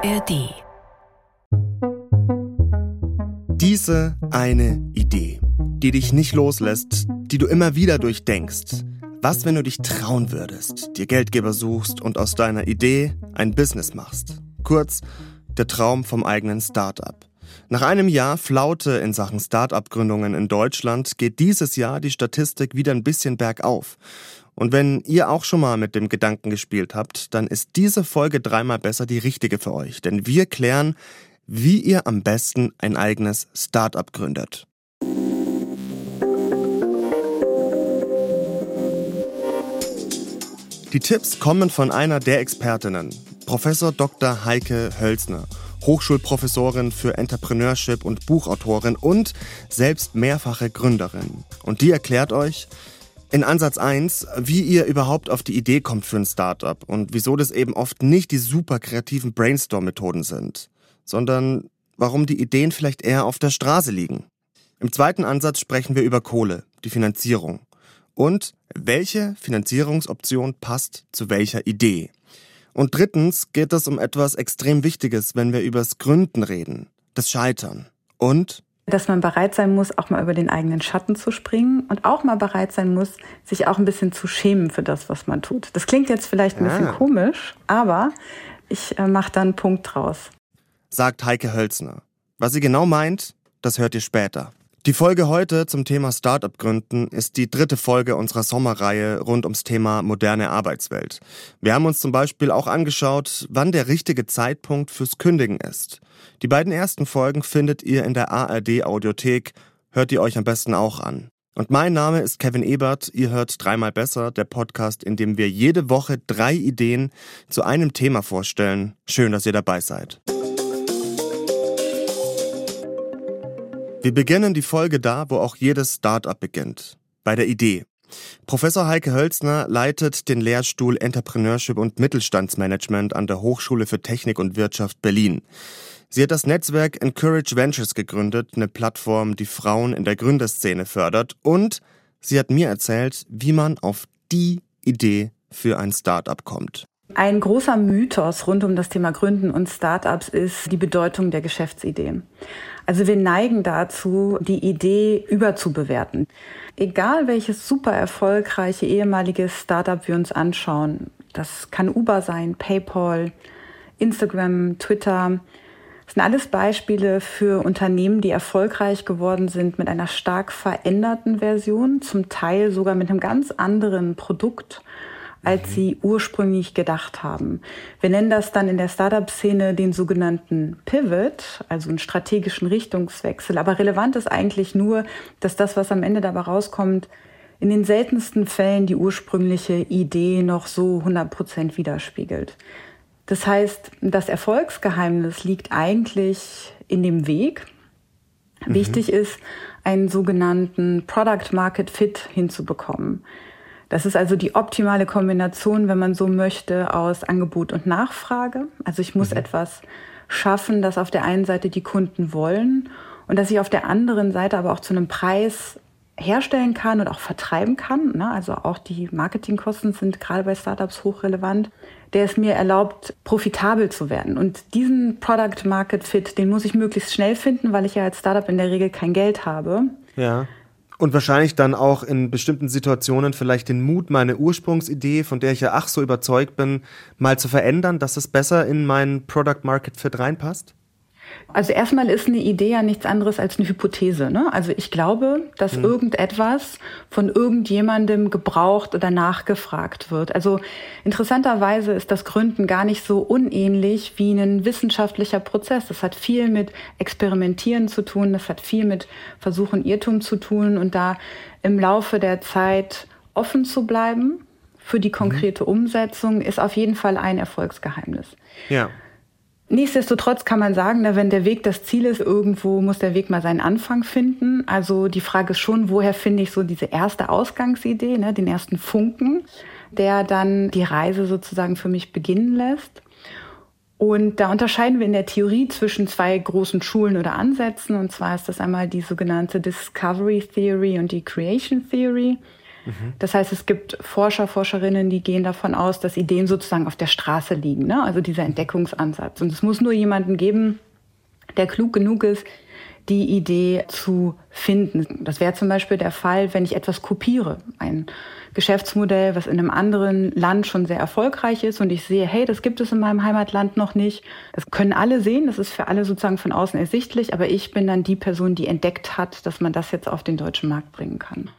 ARD. Diese eine Idee, die dich nicht loslässt, die du immer wieder durchdenkst. Was, wenn du dich trauen würdest, dir Geldgeber suchst und aus deiner Idee ein Business machst? Kurz, der Traum vom eigenen Startup. Nach einem Jahr Flaute in Sachen Start-up-Gründungen in Deutschland geht dieses Jahr die Statistik wieder ein bisschen bergauf. Und wenn ihr auch schon mal mit dem Gedanken gespielt habt, dann ist diese Folge dreimal besser die richtige für euch. Denn wir klären, wie ihr am besten ein eigenes Start-up gründet. Die Tipps kommen von einer der Expertinnen, Professor Dr. Heike Hölzner. Hochschulprofessorin für Entrepreneurship und Buchautorin und selbst mehrfache Gründerin. Und die erklärt euch in Ansatz 1, wie ihr überhaupt auf die Idee kommt für ein Startup und wieso das eben oft nicht die super kreativen Brainstorm-Methoden sind, sondern warum die Ideen vielleicht eher auf der Straße liegen. Im zweiten Ansatz sprechen wir über Kohle, die Finanzierung und welche Finanzierungsoption passt zu welcher Idee. Und drittens geht es um etwas extrem Wichtiges, wenn wir übers Gründen reden. Das Scheitern. Und dass man bereit sein muss, auch mal über den eigenen Schatten zu springen und auch mal bereit sein muss, sich auch ein bisschen zu schämen für das, was man tut. Das klingt jetzt vielleicht ein bisschen ah. komisch, aber ich äh, mache da einen Punkt draus. Sagt Heike Hölzner. Was sie genau meint, das hört ihr später. Die Folge heute zum Thema Startup gründen ist die dritte Folge unserer Sommerreihe rund ums Thema moderne Arbeitswelt. Wir haben uns zum Beispiel auch angeschaut, wann der richtige Zeitpunkt fürs Kündigen ist. Die beiden ersten Folgen findet ihr in der ARD Audiothek. Hört ihr euch am besten auch an. Und mein Name ist Kevin Ebert. Ihr hört dreimal besser, der Podcast, in dem wir jede Woche drei Ideen zu einem Thema vorstellen. Schön, dass ihr dabei seid. Wir beginnen die Folge da, wo auch jedes Startup beginnt, bei der Idee. Professor Heike Hölzner leitet den Lehrstuhl Entrepreneurship und Mittelstandsmanagement an der Hochschule für Technik und Wirtschaft Berlin. Sie hat das Netzwerk Encourage Ventures gegründet, eine Plattform, die Frauen in der Gründerszene fördert. Und sie hat mir erzählt, wie man auf die Idee für ein Startup kommt. Ein großer Mythos rund um das Thema Gründen und Startups ist die Bedeutung der Geschäftsidee. Also wir neigen dazu, die Idee überzubewerten. Egal welches super erfolgreiche ehemalige Startup wir uns anschauen, das kann Uber sein, PayPal, Instagram, Twitter, das sind alles Beispiele für Unternehmen, die erfolgreich geworden sind mit einer stark veränderten Version, zum Teil sogar mit einem ganz anderen Produkt als mhm. sie ursprünglich gedacht haben. Wir nennen das dann in der Startup-Szene den sogenannten Pivot, also einen strategischen Richtungswechsel. Aber relevant ist eigentlich nur, dass das, was am Ende dabei rauskommt, in den seltensten Fällen die ursprüngliche Idee noch so 100 Prozent widerspiegelt. Das heißt, das Erfolgsgeheimnis liegt eigentlich in dem Weg. Mhm. Wichtig ist, einen sogenannten Product Market Fit hinzubekommen. Das ist also die optimale Kombination, wenn man so möchte, aus Angebot und Nachfrage. Also ich muss mhm. etwas schaffen, das auf der einen Seite die Kunden wollen und dass ich auf der anderen Seite aber auch zu einem Preis herstellen kann und auch vertreiben kann. Ne? Also auch die Marketingkosten sind gerade bei Startups hochrelevant, der es mir erlaubt, profitabel zu werden. Und diesen Product Market Fit, den muss ich möglichst schnell finden, weil ich ja als Startup in der Regel kein Geld habe. Ja. Und wahrscheinlich dann auch in bestimmten Situationen vielleicht den Mut, meine Ursprungsidee, von der ich ja ach so überzeugt bin, mal zu verändern, dass es besser in meinen Product Market Fit reinpasst? Also erstmal ist eine Idee ja nichts anderes als eine Hypothese. Ne? Also ich glaube, dass hm. irgendetwas von irgendjemandem gebraucht oder nachgefragt wird. Also interessanterweise ist das Gründen gar nicht so unähnlich wie ein wissenschaftlicher Prozess. Das hat viel mit Experimentieren zu tun, das hat viel mit Versuchen, Irrtum zu tun und da im Laufe der Zeit offen zu bleiben für die mhm. konkrete. Umsetzung ist auf jeden Fall ein Erfolgsgeheimnis. Ja. Nichtsdestotrotz kann man sagen, wenn der Weg das Ziel ist, irgendwo muss der Weg mal seinen Anfang finden. Also die Frage ist schon, woher finde ich so diese erste Ausgangsidee, ne, den ersten Funken, der dann die Reise sozusagen für mich beginnen lässt. Und da unterscheiden wir in der Theorie zwischen zwei großen Schulen oder Ansätzen. Und zwar ist das einmal die sogenannte Discovery Theory und die Creation Theory. Mhm. Das heißt, es gibt Forscher, Forscherinnen, die gehen davon aus, dass Ideen sozusagen auf der Straße liegen, ne? also dieser Entdeckungsansatz. Und es muss nur jemanden geben, der klug genug ist, die Idee zu finden. Das wäre zum Beispiel der Fall, wenn ich etwas kopiere. Ein Geschäftsmodell, was in einem anderen Land schon sehr erfolgreich ist und ich sehe, hey, das gibt es in meinem Heimatland noch nicht. Das können alle sehen, das ist für alle sozusagen von außen ersichtlich, aber ich bin dann die Person, die entdeckt hat, dass man das jetzt auf den deutschen Markt bringen kann.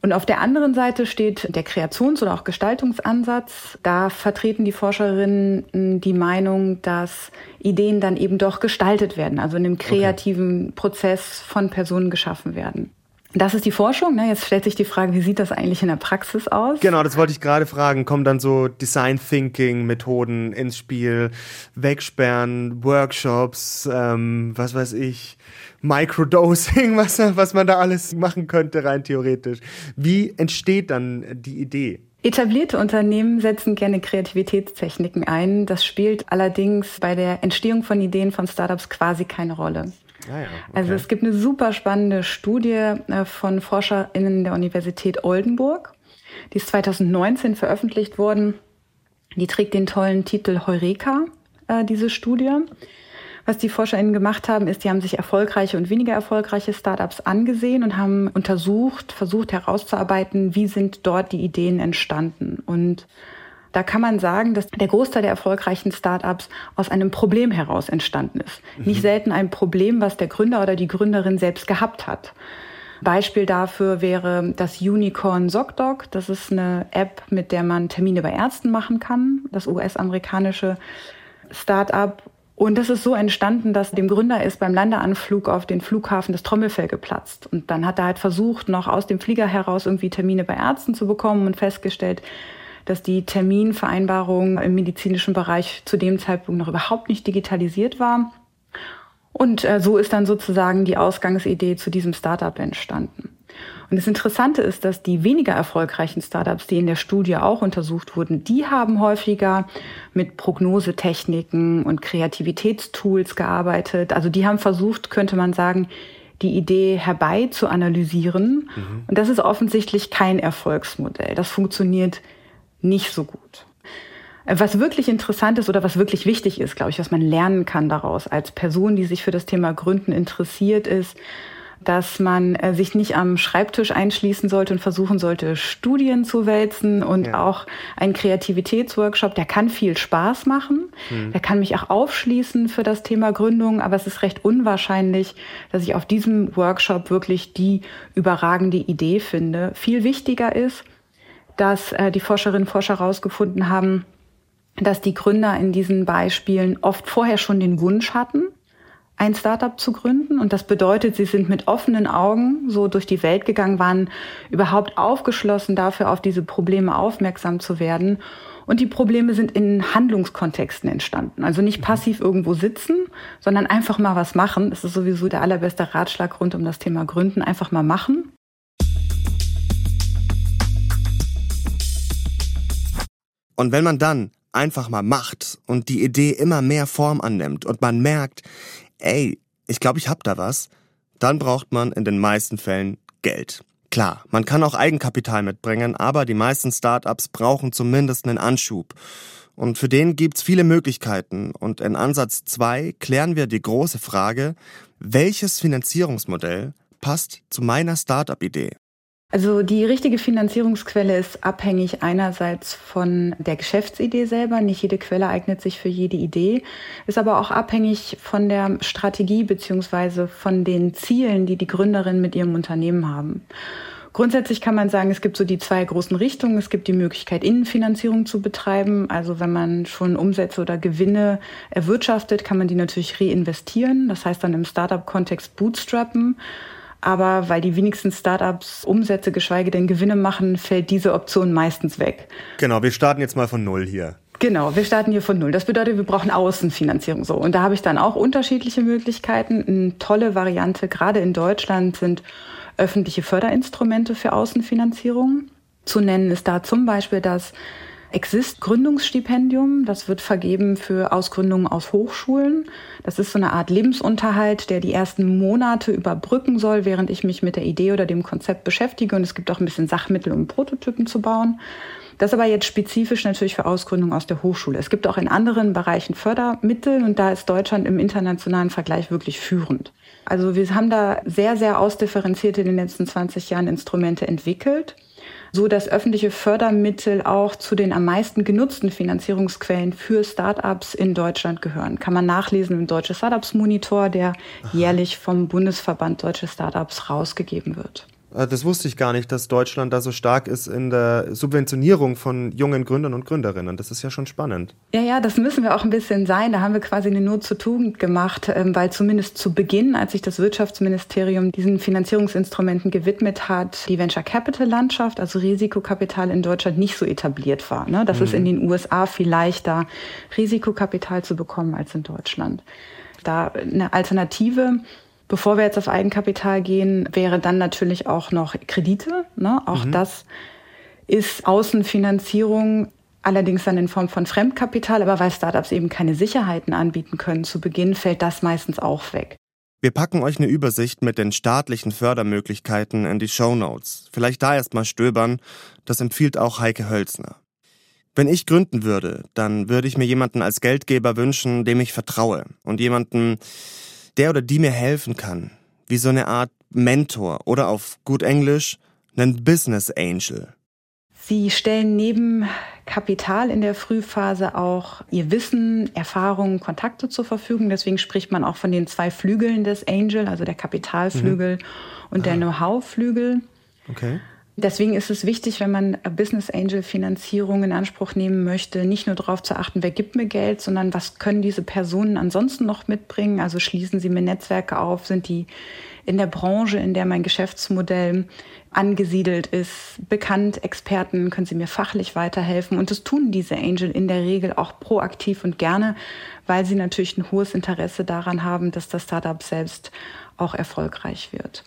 Und auf der anderen Seite steht der Kreations- oder auch Gestaltungsansatz. Da vertreten die Forscherinnen die Meinung, dass Ideen dann eben doch gestaltet werden, also in einem kreativen okay. Prozess von Personen geschaffen werden. Das ist die Forschung. Ne? Jetzt stellt sich die Frage, wie sieht das eigentlich in der Praxis aus? Genau, das wollte ich gerade fragen. Kommen dann so Design Thinking Methoden ins Spiel, Wegsperren, Workshops, ähm, was weiß ich, Microdosing, was, was man da alles machen könnte, rein theoretisch. Wie entsteht dann die Idee? Etablierte Unternehmen setzen gerne Kreativitätstechniken ein. Das spielt allerdings bei der Entstehung von Ideen von Startups quasi keine Rolle. Ah ja, okay. Also es gibt eine super spannende Studie äh, von ForscherInnen der Universität Oldenburg. Die ist 2019 veröffentlicht worden. Die trägt den tollen Titel Heureka, äh, diese Studie. Was die ForscherInnen gemacht haben, ist, die haben sich erfolgreiche und weniger erfolgreiche Startups angesehen und haben untersucht, versucht herauszuarbeiten, wie sind dort die Ideen entstanden. Und da kann man sagen, dass der Großteil der erfolgreichen Startups aus einem Problem heraus entstanden ist. Mhm. Nicht selten ein Problem, was der Gründer oder die Gründerin selbst gehabt hat. Beispiel dafür wäre das Unicorn ZocDoc. Das ist eine App, mit der man Termine bei Ärzten machen kann. Das US-amerikanische Startup. Und das ist so entstanden, dass dem Gründer ist beim Landeanflug auf den Flughafen das Trommelfell geplatzt. Und dann hat er halt versucht, noch aus dem Flieger heraus irgendwie Termine bei Ärzten zu bekommen und festgestellt, dass die Terminvereinbarung im medizinischen Bereich zu dem Zeitpunkt noch überhaupt nicht digitalisiert war. Und äh, so ist dann sozusagen die Ausgangsidee zu diesem Startup entstanden. Und das Interessante ist, dass die weniger erfolgreichen Startups, die in der Studie auch untersucht wurden, die haben häufiger mit Prognosetechniken und Kreativitätstools gearbeitet. Also die haben versucht, könnte man sagen, die Idee herbei zu analysieren. Mhm. Und das ist offensichtlich kein Erfolgsmodell. Das funktioniert nicht so gut. Was wirklich interessant ist oder was wirklich wichtig ist, glaube ich, was man lernen kann daraus als Person, die sich für das Thema Gründen interessiert, ist, dass man äh, sich nicht am Schreibtisch einschließen sollte und versuchen sollte, Studien zu wälzen und ja. auch ein Kreativitätsworkshop, der kann viel Spaß machen. Mhm. Der kann mich auch aufschließen für das Thema Gründung, aber es ist recht unwahrscheinlich, dass ich auf diesem Workshop wirklich die überragende Idee finde. Viel wichtiger ist, dass äh, die Forscherinnen und Forscher herausgefunden haben, dass die Gründer in diesen Beispielen oft vorher schon den Wunsch hatten, ein Startup zu gründen. Und das bedeutet, sie sind mit offenen Augen so durch die Welt gegangen, waren überhaupt aufgeschlossen dafür, auf diese Probleme aufmerksam zu werden. Und die Probleme sind in Handlungskontexten entstanden. Also nicht passiv irgendwo sitzen, sondern einfach mal was machen. Das ist sowieso der allerbeste Ratschlag rund um das Thema Gründen. Einfach mal machen. Und wenn man dann einfach mal macht und die Idee immer mehr Form annimmt und man merkt, ey, ich glaube, ich hab da was, dann braucht man in den meisten Fällen Geld. Klar, man kann auch Eigenkapital mitbringen, aber die meisten Startups brauchen zumindest einen Anschub. Und für den gibt's viele Möglichkeiten. Und in Ansatz 2 klären wir die große Frage, welches Finanzierungsmodell passt zu meiner Startup-Idee? Also die richtige Finanzierungsquelle ist abhängig einerseits von der Geschäftsidee selber. Nicht jede Quelle eignet sich für jede Idee, ist aber auch abhängig von der Strategie beziehungsweise von den Zielen, die die Gründerin mit ihrem Unternehmen haben. Grundsätzlich kann man sagen, es gibt so die zwei großen Richtungen. Es gibt die Möglichkeit, Innenfinanzierung zu betreiben. Also wenn man schon Umsätze oder Gewinne erwirtschaftet, kann man die natürlich reinvestieren. Das heißt dann im Startup-Kontext bootstrappen. Aber weil die wenigsten Startups Umsätze, geschweige denn Gewinne machen, fällt diese Option meistens weg. Genau, wir starten jetzt mal von Null hier. Genau, wir starten hier von Null. Das bedeutet, wir brauchen Außenfinanzierung so. Und da habe ich dann auch unterschiedliche Möglichkeiten. Eine tolle Variante, gerade in Deutschland, sind öffentliche Förderinstrumente für Außenfinanzierung. Zu nennen ist da zum Beispiel das Exist Gründungsstipendium. Das wird vergeben für Ausgründungen aus Hochschulen. Das ist so eine Art Lebensunterhalt, der die ersten Monate überbrücken soll, während ich mich mit der Idee oder dem Konzept beschäftige. Und es gibt auch ein bisschen Sachmittel, um Prototypen zu bauen. Das aber jetzt spezifisch natürlich für Ausgründungen aus der Hochschule. Es gibt auch in anderen Bereichen Fördermittel und da ist Deutschland im internationalen Vergleich wirklich führend. Also wir haben da sehr, sehr ausdifferenziert in den letzten 20 Jahren Instrumente entwickelt so dass öffentliche Fördermittel auch zu den am meisten genutzten Finanzierungsquellen für Startups in Deutschland gehören. Kann man nachlesen im Deutsche Startups Monitor, der Aha. jährlich vom Bundesverband Deutsche Startups rausgegeben wird. Äh, das wusste ich gar nicht, dass Deutschland da so stark ist in der Subventionierung von jungen Gründern und Gründerinnen. Das ist ja schon spannend. Ja, ja, das müssen wir auch ein bisschen sein. Da haben wir quasi eine Not zur Tugend gemacht, ähm, weil zumindest zu Beginn, als sich das Wirtschaftsministerium diesen Finanzierungsinstrumenten gewidmet hat, die Venture Capital Landschaft, also Risikokapital in Deutschland nicht so etabliert war. Ne? Das mhm. ist in den USA viel leichter, Risikokapital zu bekommen als in Deutschland. Da eine Alternative Bevor wir jetzt auf Eigenkapital gehen, wäre dann natürlich auch noch Kredite. Ne? Auch mhm. das ist Außenfinanzierung, allerdings dann in Form von Fremdkapital. Aber weil Startups eben keine Sicherheiten anbieten können zu Beginn, fällt das meistens auch weg. Wir packen euch eine Übersicht mit den staatlichen Fördermöglichkeiten in die Show Notes. Vielleicht da erst mal stöbern. Das empfiehlt auch Heike Hölzner. Wenn ich gründen würde, dann würde ich mir jemanden als Geldgeber wünschen, dem ich vertraue und jemanden, der oder die mir helfen kann, wie so eine Art Mentor oder auf gut Englisch einen Business Angel. Sie stellen neben Kapital in der Frühphase auch ihr Wissen, Erfahrungen, Kontakte zur Verfügung. Deswegen spricht man auch von den zwei Flügeln des Angel, also der Kapitalflügel mhm. und ah. der Know-how-Flügel. Okay. Deswegen ist es wichtig, wenn man Business Angel Finanzierung in Anspruch nehmen möchte, nicht nur darauf zu achten, wer gibt mir Geld, sondern was können diese Personen ansonsten noch mitbringen? Also schließen sie mir Netzwerke auf, sind die in der Branche, in der mein Geschäftsmodell angesiedelt ist, bekannt, Experten, können sie mir fachlich weiterhelfen. Und das tun diese Angel in der Regel auch proaktiv und gerne, weil sie natürlich ein hohes Interesse daran haben, dass das Startup selbst auch erfolgreich wird.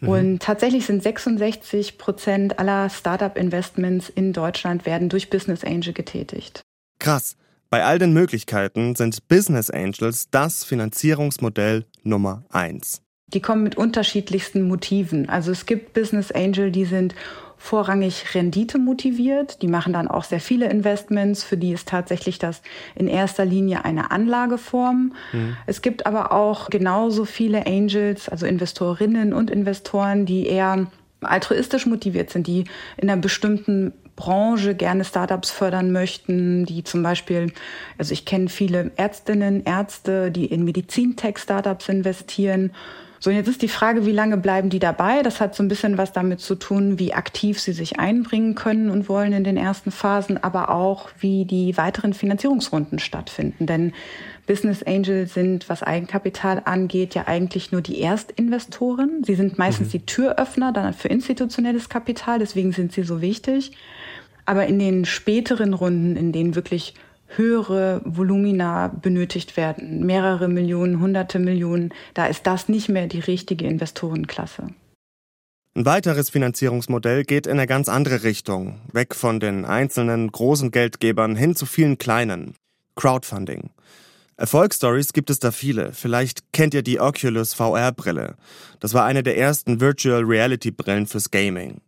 Mhm. Und tatsächlich sind 66 Prozent aller Startup-Investments in Deutschland werden durch Business Angel getätigt. Krass. Bei all den Möglichkeiten sind Business Angels das Finanzierungsmodell Nummer eins. Die kommen mit unterschiedlichsten Motiven. Also es gibt Business Angel, die sind vorrangig Rendite motiviert. Die machen dann auch sehr viele Investments. Für die ist tatsächlich das in erster Linie eine Anlageform. Mhm. Es gibt aber auch genauso viele Angels, also Investorinnen und Investoren, die eher altruistisch motiviert sind, die in einer bestimmten Branche gerne Startups fördern möchten, die zum Beispiel, also ich kenne viele Ärztinnen, Ärzte, die in Medizintech-Startups investieren so, und jetzt ist die Frage, wie lange bleiben die dabei? Das hat so ein bisschen was damit zu tun, wie aktiv sie sich einbringen können und wollen in den ersten Phasen, aber auch, wie die weiteren Finanzierungsrunden stattfinden. Denn Business Angels sind, was Eigenkapital angeht, ja eigentlich nur die Erstinvestoren. Sie sind meistens mhm. die Türöffner dann für institutionelles Kapital, deswegen sind sie so wichtig. Aber in den späteren Runden, in denen wirklich höhere Volumina benötigt werden, mehrere Millionen, hunderte Millionen, da ist das nicht mehr die richtige Investorenklasse. Ein weiteres Finanzierungsmodell geht in eine ganz andere Richtung, weg von den einzelnen großen Geldgebern hin zu vielen kleinen. Crowdfunding. Erfolgsstories gibt es da viele. Vielleicht kennt ihr die Oculus VR-Brille. Das war eine der ersten Virtual Reality Brillen fürs Gaming.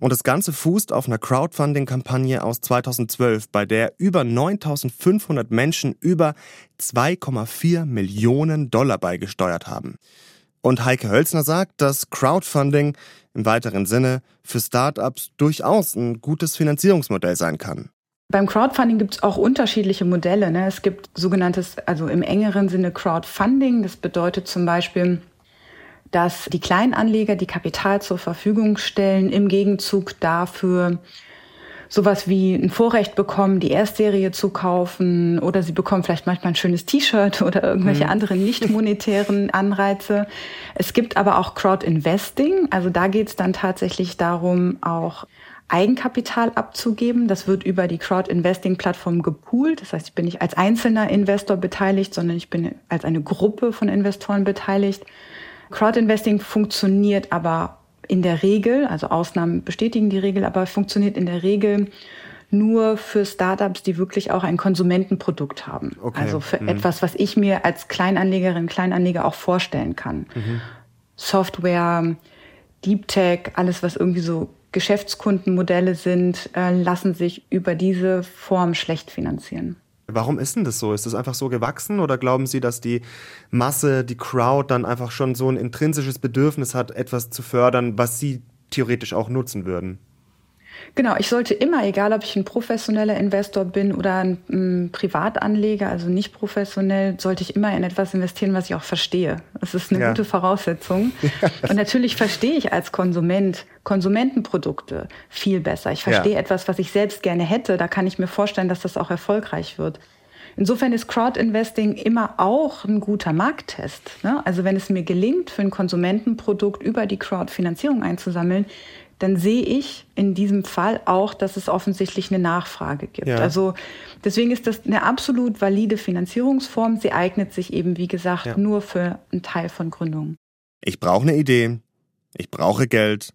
Und das Ganze fußt auf einer Crowdfunding-Kampagne aus 2012, bei der über 9500 Menschen über 2,4 Millionen Dollar beigesteuert haben. Und Heike Hölzner sagt, dass Crowdfunding im weiteren Sinne für Startups durchaus ein gutes Finanzierungsmodell sein kann. Beim Crowdfunding gibt es auch unterschiedliche Modelle. Ne? Es gibt sogenanntes, also im engeren Sinne Crowdfunding. Das bedeutet zum Beispiel, dass die Kleinanleger die Kapital zur Verfügung stellen, im Gegenzug dafür sowas wie ein Vorrecht bekommen, die Erstserie zu kaufen oder sie bekommen vielleicht manchmal ein schönes T-Shirt oder irgendwelche mhm. anderen nicht monetären Anreize. Es gibt aber auch Crowd-Investing, also da geht es dann tatsächlich darum, auch Eigenkapital abzugeben. Das wird über die Crowd-Investing-Plattform gepoolt. Das heißt, ich bin nicht als einzelner Investor beteiligt, sondern ich bin als eine Gruppe von Investoren beteiligt. Crowdinvesting funktioniert aber in der Regel, also Ausnahmen bestätigen die Regel, aber funktioniert in der Regel nur für Startups, die wirklich auch ein Konsumentenprodukt haben. Okay. Also für mhm. etwas, was ich mir als Kleinanlegerin, Kleinanleger auch vorstellen kann. Mhm. Software, Deep Tech, alles, was irgendwie so Geschäftskundenmodelle sind, äh, lassen sich über diese Form schlecht finanzieren. Warum ist denn das so? Ist das einfach so gewachsen oder glauben Sie, dass die Masse, die Crowd dann einfach schon so ein intrinsisches Bedürfnis hat, etwas zu fördern, was Sie theoretisch auch nutzen würden? Genau, ich sollte immer, egal ob ich ein professioneller Investor bin oder ein, ein, Privatanleger, also nicht professionell, sollte ich immer in etwas investieren, was ich auch verstehe. Das ist eine ja. gute Voraussetzung. Und natürlich verstehe ich als Konsument Konsumentenprodukte viel besser. Ich verstehe ja. etwas, was ich selbst gerne hätte. Da kann ich mir vorstellen, dass das auch erfolgreich wird. Insofern ist Crowdinvesting immer auch ein guter Markttest. Ne? Also wenn es mir gelingt, für ein Konsumentenprodukt über die Crowdfinanzierung einzusammeln, dann sehe ich in diesem Fall auch, dass es offensichtlich eine Nachfrage gibt. Ja. Also deswegen ist das eine absolut valide Finanzierungsform. Sie eignet sich eben, wie gesagt, ja. nur für einen Teil von Gründungen. Ich brauche eine Idee, ich brauche Geld,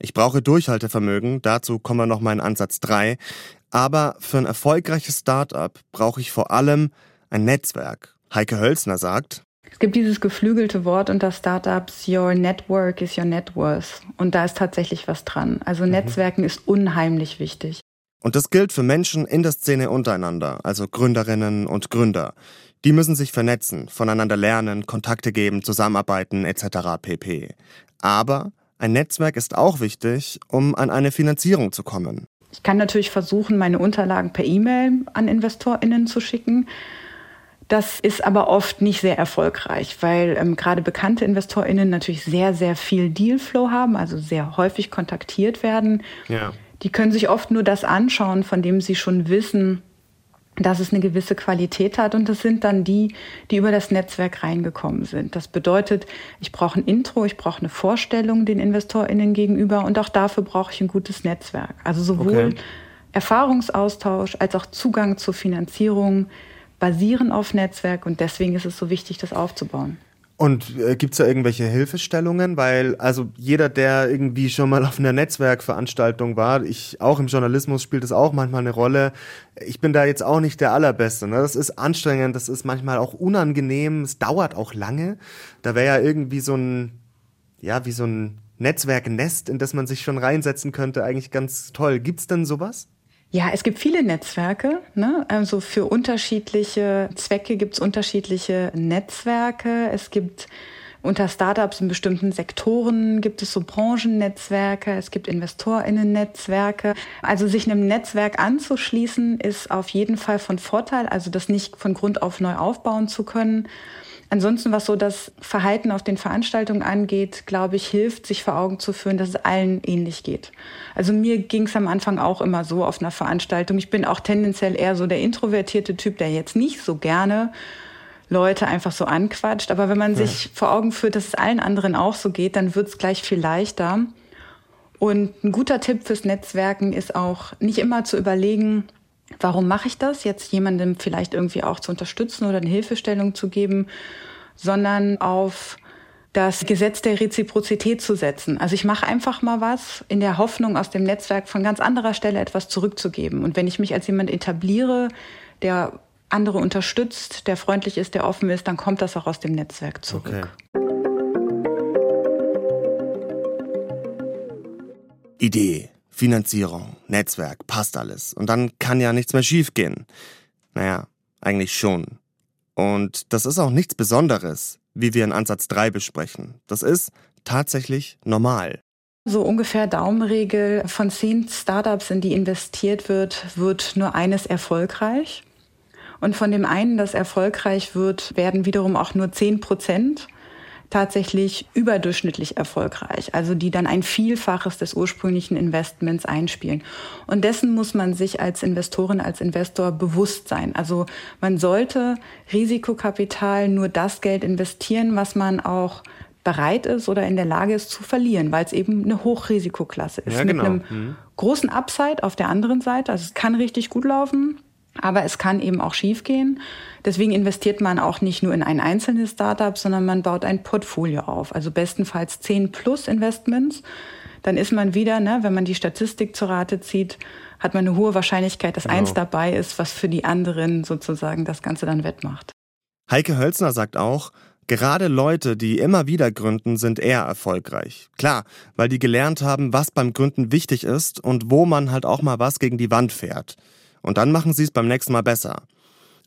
ich brauche Durchhaltevermögen, dazu kommen wir noch mal in Ansatz 3. Aber für ein erfolgreiches Startup brauche ich vor allem ein Netzwerk. Heike Hölzner sagt, es gibt dieses geflügelte Wort unter Startups, your network is your net worth. Und da ist tatsächlich was dran. Also mhm. Netzwerken ist unheimlich wichtig. Und das gilt für Menschen in der Szene untereinander, also Gründerinnen und Gründer. Die müssen sich vernetzen, voneinander lernen, Kontakte geben, zusammenarbeiten etc. pp. Aber ein Netzwerk ist auch wichtig, um an eine Finanzierung zu kommen. Ich kann natürlich versuchen, meine Unterlagen per E-Mail an Investorinnen zu schicken. Das ist aber oft nicht sehr erfolgreich, weil ähm, gerade bekannte InvestorInnen natürlich sehr, sehr viel Dealflow haben, also sehr häufig kontaktiert werden. Ja. Die können sich oft nur das anschauen, von dem sie schon wissen, dass es eine gewisse Qualität hat. Und das sind dann die, die über das Netzwerk reingekommen sind. Das bedeutet, ich brauche ein Intro, ich brauche eine Vorstellung den InvestorInnen gegenüber und auch dafür brauche ich ein gutes Netzwerk. Also sowohl okay. Erfahrungsaustausch als auch Zugang zur Finanzierung basieren auf Netzwerk und deswegen ist es so wichtig, das aufzubauen. Und äh, gibt es da irgendwelche Hilfestellungen? Weil, also jeder, der irgendwie schon mal auf einer Netzwerkveranstaltung war, ich auch im Journalismus spielt das auch manchmal eine Rolle. Ich bin da jetzt auch nicht der Allerbeste. Ne? Das ist anstrengend, das ist manchmal auch unangenehm, es dauert auch lange. Da wäre ja irgendwie so ein, ja, wie so ein Netzwerknest, in das man sich schon reinsetzen könnte, eigentlich ganz toll. Gibt's denn sowas? Ja, es gibt viele Netzwerke. Ne? Also für unterschiedliche Zwecke gibt es unterschiedliche Netzwerke. Es gibt unter Startups in bestimmten Sektoren gibt es so Branchennetzwerke, es gibt Investorinnen-Netzwerke. Also sich einem Netzwerk anzuschließen, ist auf jeden Fall von Vorteil, also das nicht von Grund auf neu aufbauen zu können. Ansonsten, was so das Verhalten auf den Veranstaltungen angeht, glaube ich, hilft, sich vor Augen zu führen, dass es allen ähnlich geht. Also mir ging es am Anfang auch immer so auf einer Veranstaltung. Ich bin auch tendenziell eher so der introvertierte Typ, der jetzt nicht so gerne Leute einfach so anquatscht. Aber wenn man ja. sich vor Augen führt, dass es allen anderen auch so geht, dann wird es gleich viel leichter. Und ein guter Tipp fürs Netzwerken ist auch, nicht immer zu überlegen, Warum mache ich das? Jetzt jemandem vielleicht irgendwie auch zu unterstützen oder eine Hilfestellung zu geben, sondern auf das Gesetz der Reziprozität zu setzen. Also ich mache einfach mal was in der Hoffnung, aus dem Netzwerk von ganz anderer Stelle etwas zurückzugeben. Und wenn ich mich als jemand etabliere, der andere unterstützt, der freundlich ist, der offen ist, dann kommt das auch aus dem Netzwerk zurück. Okay. Idee. Finanzierung, Netzwerk, passt alles. Und dann kann ja nichts mehr schiefgehen. Naja, eigentlich schon. Und das ist auch nichts Besonderes, wie wir in Ansatz 3 besprechen. Das ist tatsächlich normal. So ungefähr Daumenregel von zehn Startups, in die investiert wird, wird nur eines erfolgreich. Und von dem einen, das erfolgreich wird, werden wiederum auch nur zehn Prozent tatsächlich überdurchschnittlich erfolgreich, also die dann ein Vielfaches des ursprünglichen Investments einspielen. Und dessen muss man sich als Investorin, als Investor bewusst sein. Also man sollte Risikokapital nur das Geld investieren, was man auch bereit ist oder in der Lage ist zu verlieren, weil es eben eine Hochrisikoklasse ist. Ja, genau. Mit einem mhm. großen Upside auf der anderen Seite. Also es kann richtig gut laufen, aber es kann eben auch schiefgehen. Deswegen investiert man auch nicht nur in ein einzelnes Startup, sondern man baut ein Portfolio auf. Also bestenfalls 10 plus Investments. Dann ist man wieder, ne, wenn man die Statistik zur Rate zieht, hat man eine hohe Wahrscheinlichkeit, dass genau. eins dabei ist, was für die anderen sozusagen das Ganze dann wettmacht. Heike Hölzner sagt auch, Gerade Leute, die immer wieder gründen, sind eher erfolgreich. Klar, weil die gelernt haben, was beim Gründen wichtig ist und wo man halt auch mal was gegen die Wand fährt. Und dann machen sie es beim nächsten Mal besser.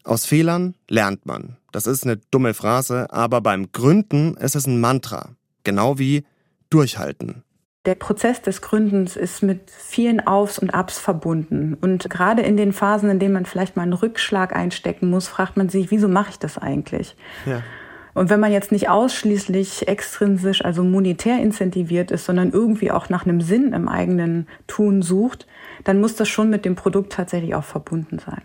Aus Fehlern lernt man. Das ist eine dumme Phrase, aber beim Gründen ist es ein Mantra. Genau wie durchhalten. Der Prozess des Gründens ist mit vielen Aufs und Abs verbunden. Und gerade in den Phasen, in denen man vielleicht mal einen Rückschlag einstecken muss, fragt man sich, wieso mache ich das eigentlich? Ja. Und wenn man jetzt nicht ausschließlich extrinsisch, also monetär incentiviert ist, sondern irgendwie auch nach einem Sinn im eigenen Tun sucht, dann muss das schon mit dem Produkt tatsächlich auch verbunden sein.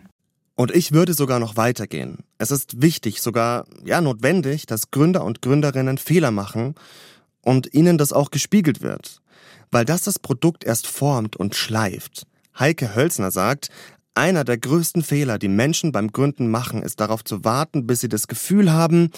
Und ich würde sogar noch weitergehen. Es ist wichtig, sogar ja notwendig, dass Gründer und Gründerinnen Fehler machen und ihnen das auch gespiegelt wird, weil das das Produkt erst formt und schleift. Heike Hölzner sagt, einer der größten Fehler, die Menschen beim Gründen machen, ist darauf zu warten, bis sie das Gefühl haben,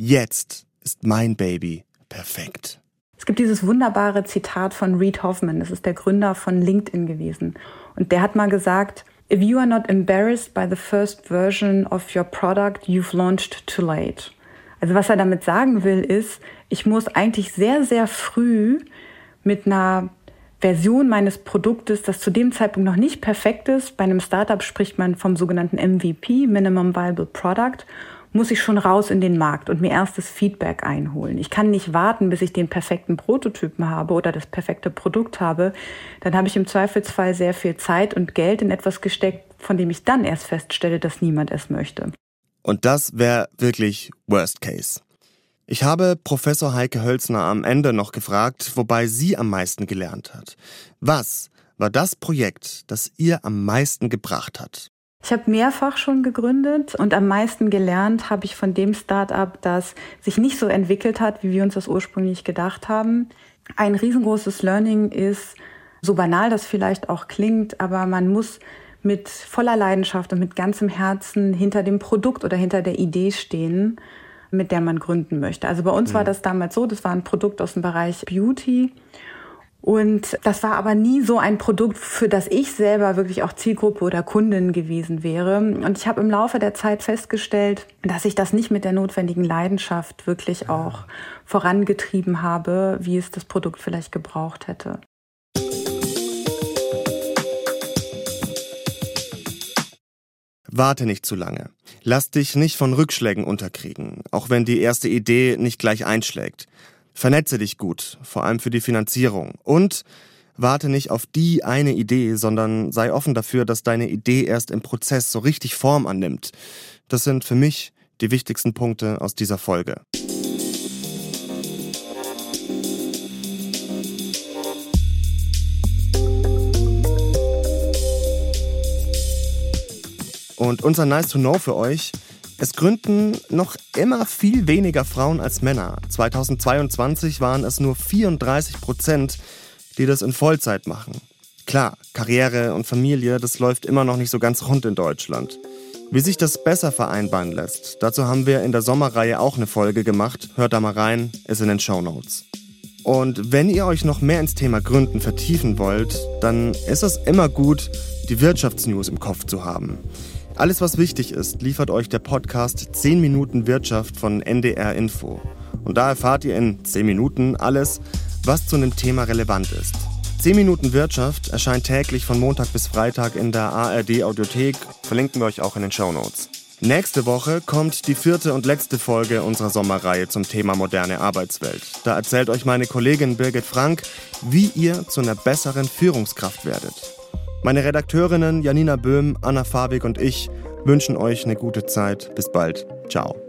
Jetzt ist mein Baby perfekt. Es gibt dieses wunderbare Zitat von Reid Hoffman, das ist der Gründer von LinkedIn gewesen. Und der hat mal gesagt, If you are not embarrassed by the first version of your product, you've launched too late. Also was er damit sagen will, ist, ich muss eigentlich sehr, sehr früh mit einer Version meines Produktes, das zu dem Zeitpunkt noch nicht perfekt ist. Bei einem Startup spricht man vom sogenannten MVP, Minimum Viable Product muss ich schon raus in den Markt und mir erstes Feedback einholen. Ich kann nicht warten, bis ich den perfekten Prototypen habe oder das perfekte Produkt habe. Dann habe ich im Zweifelsfall sehr viel Zeit und Geld in etwas gesteckt, von dem ich dann erst feststelle, dass niemand es möchte. Und das wäre wirklich Worst Case. Ich habe Professor Heike Hölzner am Ende noch gefragt, wobei sie am meisten gelernt hat. Was war das Projekt, das ihr am meisten gebracht hat? Ich habe mehrfach schon gegründet und am meisten gelernt habe ich von dem Startup, das sich nicht so entwickelt hat, wie wir uns das ursprünglich gedacht haben. Ein riesengroßes Learning ist, so banal das vielleicht auch klingt, aber man muss mit voller Leidenschaft und mit ganzem Herzen hinter dem Produkt oder hinter der Idee stehen, mit der man gründen möchte. Also bei uns mhm. war das damals so, das war ein Produkt aus dem Bereich Beauty und das war aber nie so ein Produkt, für das ich selber wirklich auch Zielgruppe oder Kundin gewesen wäre. Und ich habe im Laufe der Zeit festgestellt, dass ich das nicht mit der notwendigen Leidenschaft wirklich auch vorangetrieben habe, wie es das Produkt vielleicht gebraucht hätte. Warte nicht zu lange. Lass dich nicht von Rückschlägen unterkriegen, auch wenn die erste Idee nicht gleich einschlägt. Vernetze dich gut, vor allem für die Finanzierung. Und warte nicht auf die eine Idee, sondern sei offen dafür, dass deine Idee erst im Prozess so richtig Form annimmt. Das sind für mich die wichtigsten Punkte aus dieser Folge. Und unser Nice to Know für euch, es gründen noch immer viel weniger Frauen als Männer. 2022 waren es nur 34 Prozent, die das in Vollzeit machen. Klar, Karriere und Familie, das läuft immer noch nicht so ganz rund in Deutschland. Wie sich das besser vereinbaren lässt, dazu haben wir in der Sommerreihe auch eine Folge gemacht. Hört da mal rein, ist in den Show Notes. Und wenn ihr euch noch mehr ins Thema Gründen vertiefen wollt, dann ist es immer gut, die Wirtschaftsnews im Kopf zu haben. Alles, was wichtig ist, liefert euch der Podcast 10 Minuten Wirtschaft von NDR Info. Und da erfahrt ihr in 10 Minuten alles, was zu einem Thema relevant ist. 10 Minuten Wirtschaft erscheint täglich von Montag bis Freitag in der ARD Audiothek. Verlinken wir euch auch in den Show Notes. Nächste Woche kommt die vierte und letzte Folge unserer Sommerreihe zum Thema moderne Arbeitswelt. Da erzählt euch meine Kollegin Birgit Frank, wie ihr zu einer besseren Führungskraft werdet. Meine Redakteurinnen Janina Böhm, Anna Fabig und ich wünschen euch eine gute Zeit. Bis bald. Ciao.